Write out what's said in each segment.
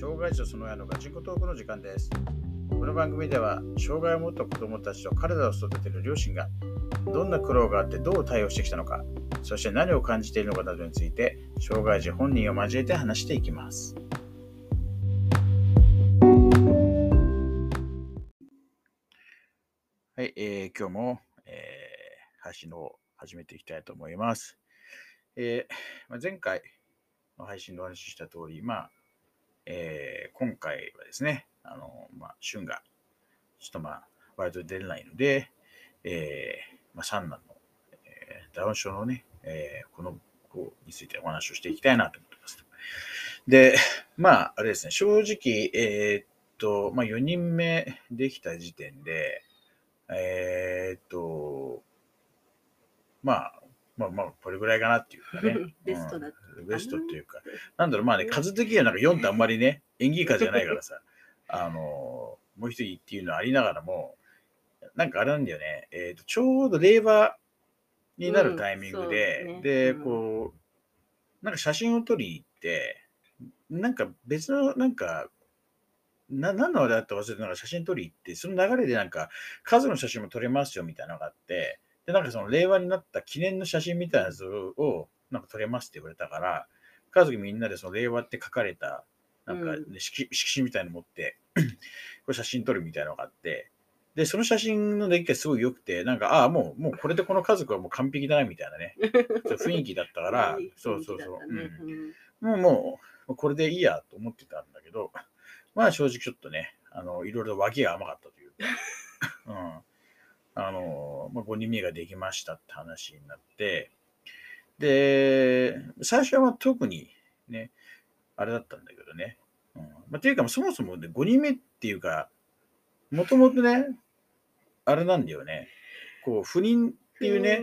障害者その親のガチンコトークの時間です。この番組では、障害を持った子供たちと体を育てる両親が、どんな苦労があってどう対応してきたのか、そして何を感じているのかなどについて、障害児本人を交えて話していきます。はい、えー今日も、えー配信を始めていきたいと思います。えーまあ、前回の配信でお話しした通り、まあ、えー今回はですね、あの、まあ、旬が、ちょっとまあ、割と出れないので、えーまあ、三男の、えーダウン症のね、えーこの子についてお話をしていきたいなと思ってます。で、まあ、あれですね、正直、えーっと、まあ、4人目できた時点で、えーっと、まあ、まあまあ、これぐらいかなっていうかね。ベストだったうん。ベストっていうか、なんだろう、まあね、数的にはなんか4ってあんまりね、演技家じゃないからさ、あの、もう一人っていうのはありながらも、なんかあれなんだよね、えっ、と、ちょうど令和になるタイミングで、うんで、うん。こう、なんか写真を撮りに行って、なんか別の、なんか、な何のあれだったか忘れてなんか写真撮りに行って、その流れでなんか数の写真も撮れますよみたいなのがあって、で、なんかその令和になった記念の写真みたいなやつをなんか撮れますって言われたから、家族みんなでその令和って書かれた、なんか、ねう色色紙みたいなの持って、これ写真撮るみたいなのがあって、で、その写真の出来がすごい良くて、なんか、ああ、もう、もうこれでこの家族はもう完璧だなみたいなね、そう雰囲気だったからそうそうそう。うん。うん。もう、もう、これでいいやと思ってたんだけど、まあ正直ちょっとね、あの、いろいろ脇が甘かったというか、うん。あの、まあ、5人目ができましたって話になって、で、最初はまあ特にね、あれだったんだけどね。うんまあ、っていうか、そもそもね、5人目っていうか、もともとね、あれなんだよね。こう、不妊っていうね、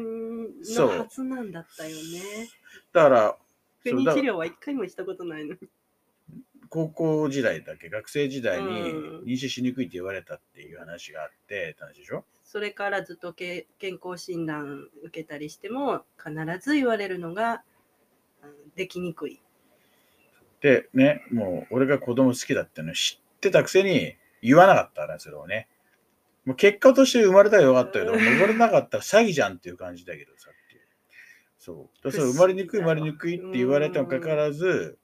不そう妊のはずなんだったよね。だから、不妊治療は一回もしたことないの。高校時代だっけ、学生時代にうん妊娠しにくいって言われたっていう話があって、話でしょ？それからずっとけ健康診断受けたりしても必ず言われるのがうんできにくい。で、ね、もう俺が子供好きだっての知ってたくせに言わなかったね、それをね。もう結果として生まれたらよかったけど、うん生まれなかったら詐欺じゃんっていう感じだけどさっていう。そう。だから生まれにくい、生まれにくいって言われてもかかわらず、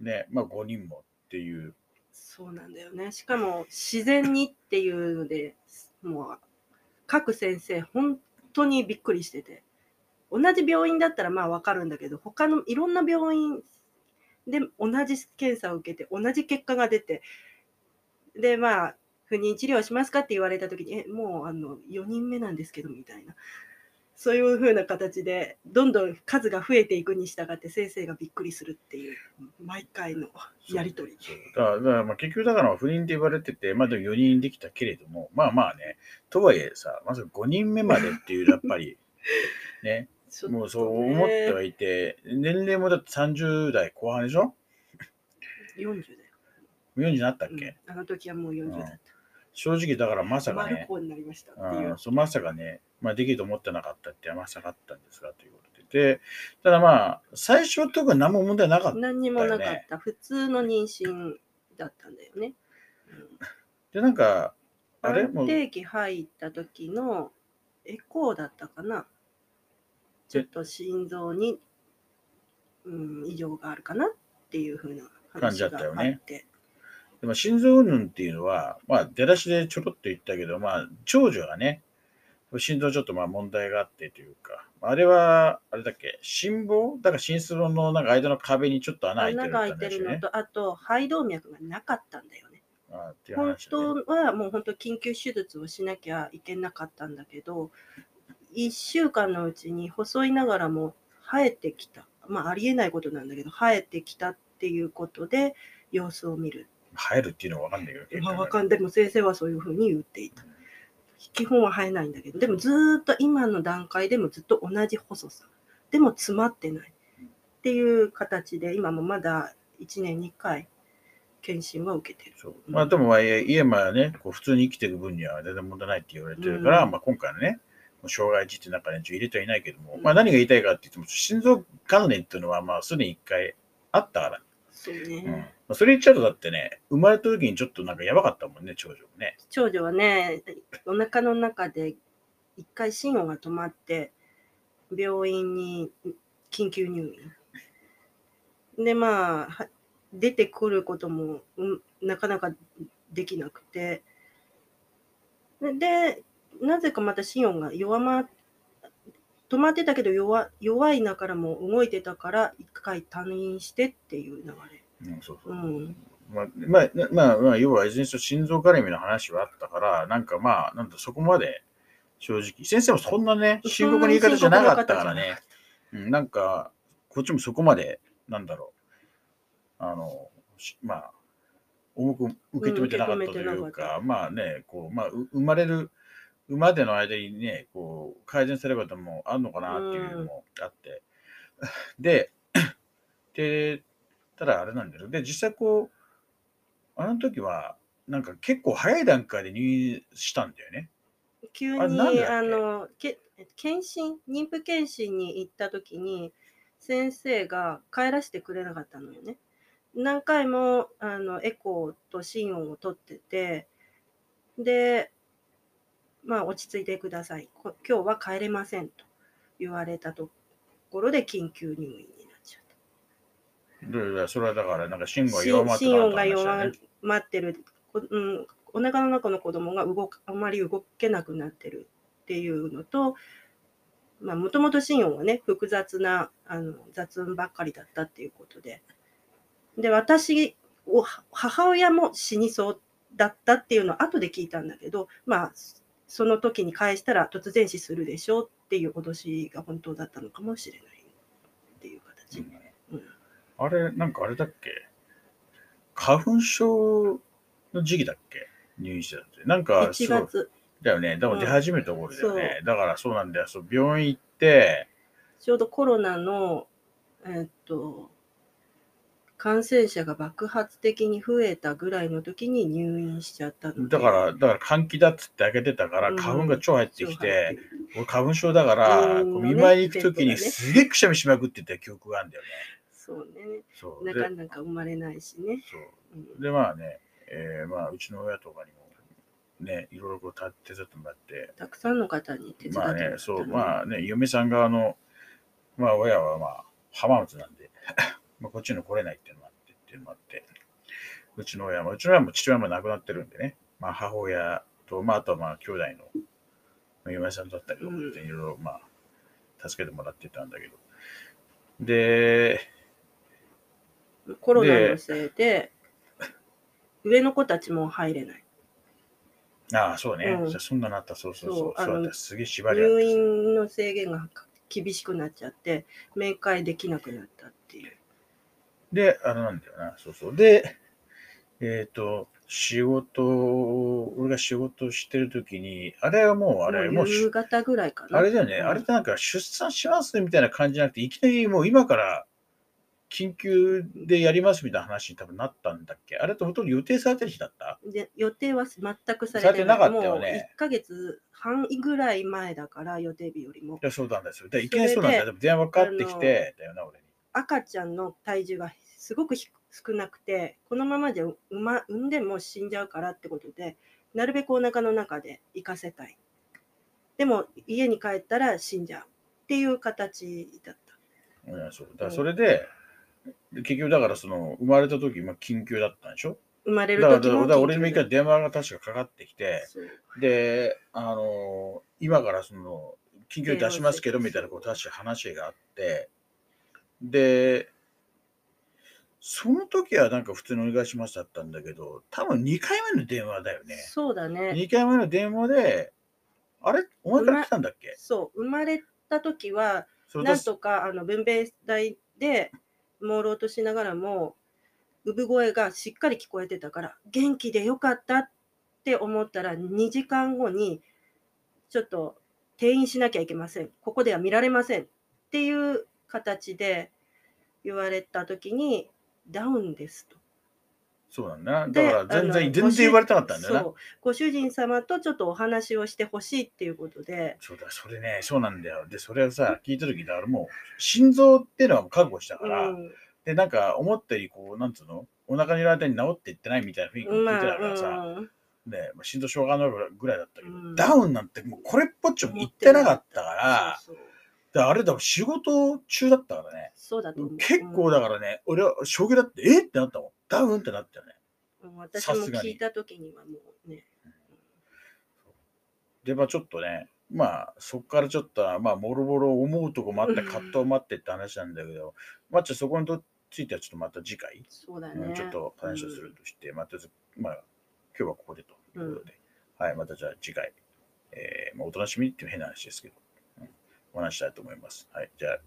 ね、まあ5人もっていう。そうなんだよね。しかも自然にっていうのでもう各先生本当にびっくりしてて同じ病院だったらまあわかるんだけど他のいろんな病院で同じ検査を受けて同じ結果が出てでまあ不妊治療しますかって言われた時にえもうあの4人目なんですけどみたいなそういう風な形でどんどん数が増えていくに従って先生がびっくりするっていう毎回のやり取り。だから、まあ結局だから不妊って言われてて、まあでも4人できたけれども、まあまあね、とはいえさ、まず5人目までっていう、やっぱり、ね、もうそう思ってはいて、年齢もだって30代後半でしょ？40だよ。?40 になったっけ、うんあの時はもう40だっ正直だからまた。さかね、まさかね、まあ、できると思ってなかったってまさかあったんですがということで。で、ただまあ、最初は特に何も問題なかった。何にもなかった。普通の妊娠だったんだよね。で、なんか、あれ？も定期入った時のエコーだったかな。ちょっと心臓に、うん、異常があるかなっていう風な感じだ話ったよね。でも心臓云々っていうのは、まあ、出だしでちょろっと言ったけど、まあ、長女がね、心臓ちょっとまあ問題があってというか、あれは、あれだっけ、心房？だから心臓のなんか間の壁にちょっと穴開いてる穴が開いってるのと、あと肺動脈がなかったんだよね。あーっていう本当はもう本当緊急手術をしなきゃいけなかったんだけど1週間のうちに細いながらも生えてきた。まあありえないことなんだけど生えてきたっていうことで様子を見る。入るっていうのはわかんないけど。まあわかんでも先生はそういうふうに言っていた基本は生えないんだけどでもずーっと今の段階でもずっと同じ細さ。でも詰まってない。っていう形で今もまだ1年に1回検診は受けてる。そう。まあでも、まあ、家まあね、こう普通に生きていく分には全然問題ないって言われてるから、うん。まあ今回のね、障害児って中に入れてはいないけども、まあ何が言いたいかって言っても、心臓関連っていうのはまあすでに一回あったから、そうね、うんあそれ言っちゃうとだってね、生まれた時にちょっとなんかやばかったもんね、長女もね。長女はね、お腹の中で一回心音が止まって、病院に緊急入院。で、まあ、出てくることも、なかなかできなくて、で、なぜかまた心音が弱ま止まってたけど弱弱いながらも動いてたから、一回退院してっていう流れ。うん、そうそう。う。ん。まあ、まあ、まあ、まあ、要は、いずれにしろ心臓絡みの話はあったから、なんかまあ、なんだ、そこまで、正直、先生もそんなね、深刻な言い方じゃなかったからね、うん、なんか、こっちもそこまで、なんだろう、あの、しまあ、重く受け止めてなかったというかか、っまあね、こう、まあ、う生まれる、生までの間にね、こう、改善されることもあるのかなっていうのもあって、で、で、ただあれなんだよ。で、実際こう、あの時は、なんか結構早い段階で入院したんだよね。急にあのけ検診？妊婦検診に行った時に先生が帰らせてくれなかったのよね。何回もあのエコーと心音を取っててでまあ落ち着いてくださいこ今日は帰れませんと言われたところで緊急入院。それはだから、なんか心がし弱まって心音が弱。まってる、こうん、お腹の中の子供が動くあまり動けなくなってるっていうのと、まあ、もともと心音はね、複雑なあの雑音ばっかりだったっていうことで、で、私を、母親も死にそうだったっていうのを後で聞いたんだけど、まあ、その時に返したら突然死するでしょうっていう脅しが本当だったのかもしれないっていう形。うんあれ、なんかあれだっけ？花粉症の時期だっけ？入院してたって。なんか、1すごい月、だよね。だから出始めた頃だようんね。だからそうなんだよ。そう病院行って、ちょうどコロナの、えっと、感染者が爆発的に増えたぐらいの時に入院しちゃった。だから、だから換気だっつって開けてたから、うん花粉が超入ってきそう入て、俺花粉症だから、見舞いに行くときにねすげえくしゃみしまくってた記憶があるんだよね。そうね。そう。でなかなか生まれないしね。そう。うん。で、まあね、えーまあ、うちの親とかにも、ね、いろいろこうた手伝ってもらって、たくさんの方に手伝ってもまあらった、ね、そう、まあね、嫁さん側の、まあ親はまあ、浜松なんで、まあこっちに来れないっていうのもあって、っていうのもあって、うちの親も、うちの親も父親も亡くなってるんでね、まあ母親と、まああとはまあ兄弟の、まあ嫁さんだったりとかっていろいろまあ、助けてもらってたんだけど、で、コロナのせいで、上の子たちも入れない。ああ、そうね、うんじゃあそんなのあった、そうそうそう、そうあのった、すげえ縛りあった入院の制限が厳しくなっちゃって、面会できなくなったっていう。で、あれなんだよな、そうそう。で、えっ、と、仕事、俺が仕事してるときに、あれはもう、あれ、もうし、夕方ぐらいかな。あれだよね、うんあれってなんか出産しますみたいな感じじゃなくて、いきなりもう今から緊急でやりますみたいな話に多分なったんだっけ？あれってほとんど予定されてる日だった？で予定は全くされてされてなかったよねもう1ヶ月半ぐらい前だから、予定日よりもい。や、そうなんですよ。でいきなりそうなんだよ。でも電話かかってきて、だよな、俺に。赤ちゃんの体重がすごくひ少なくて、このままじゃ産,、ま、産んでも死んじゃうからってことで、なるべくお腹の中で生かせたい。でも家に帰ったら死んじゃうっていう形だった。うん、そう。だそれで、で結局だからその、生まれた時、まあ、緊急だったんでしょ？生まれるだから、だ時もからだから俺にも一回電話が確かかかってきて、で、あの今からその、緊急出しますけど、みたいなこう確か話があって、で、その時はなんか普通にお願いしますだったんだけど、多分2回目の電話だよね。そうだね。2回目の電話で、あれ？お前から来たんだっけ？そう、生まれた時は、それとなんとかあの分娩台で朦朧としながらも産声がしっかり聞こえてたから元気でよかったって思ったら2時間後にちょっと転院しなきゃいけませんここでは見られませんっていう形で言われた時にダウンですと。そうなんだな。だでから全然、全然言われたかったんだよなご主人様とちょっとお話をしてほしいっていうことでそうだ、それね、そうなんだよ。で、それをさ、聞いたとき、だからもう、心臓っていうのは覚悟したから、うんで、なんか、思ったより、こう、なんつうの？お腹にいる間に治っていってないみたいな雰囲気を聞いてたからさ、まあうんね、まあ、心臓障害のぐらいだったけど、うんダウンなんてもうこれっぽっちも言ってなかったから、そうそうであれだ、仕事中だったからね。そうだと。結構だからね、俺は衝撃だって、え？ってなったもん。ダウンってなったよね。うん私も聞いた時にはもうね。で、まあちょっとね、まあそこからちょっと、まあもろもろ思うとこもあって、うん葛藤もあってって話なんだけど、まあちょっとそこについてはちょっとまた次回、そうだね。うんちょっと話をするとして、まあとりあえず、まあ今日はここでということで、はい、またじゃあ次回、えーまあ、お楽しみっていう変な話ですけど、うんお話したいと思います。はい、じゃあ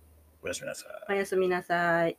おやすみなさい。おやすみなさい。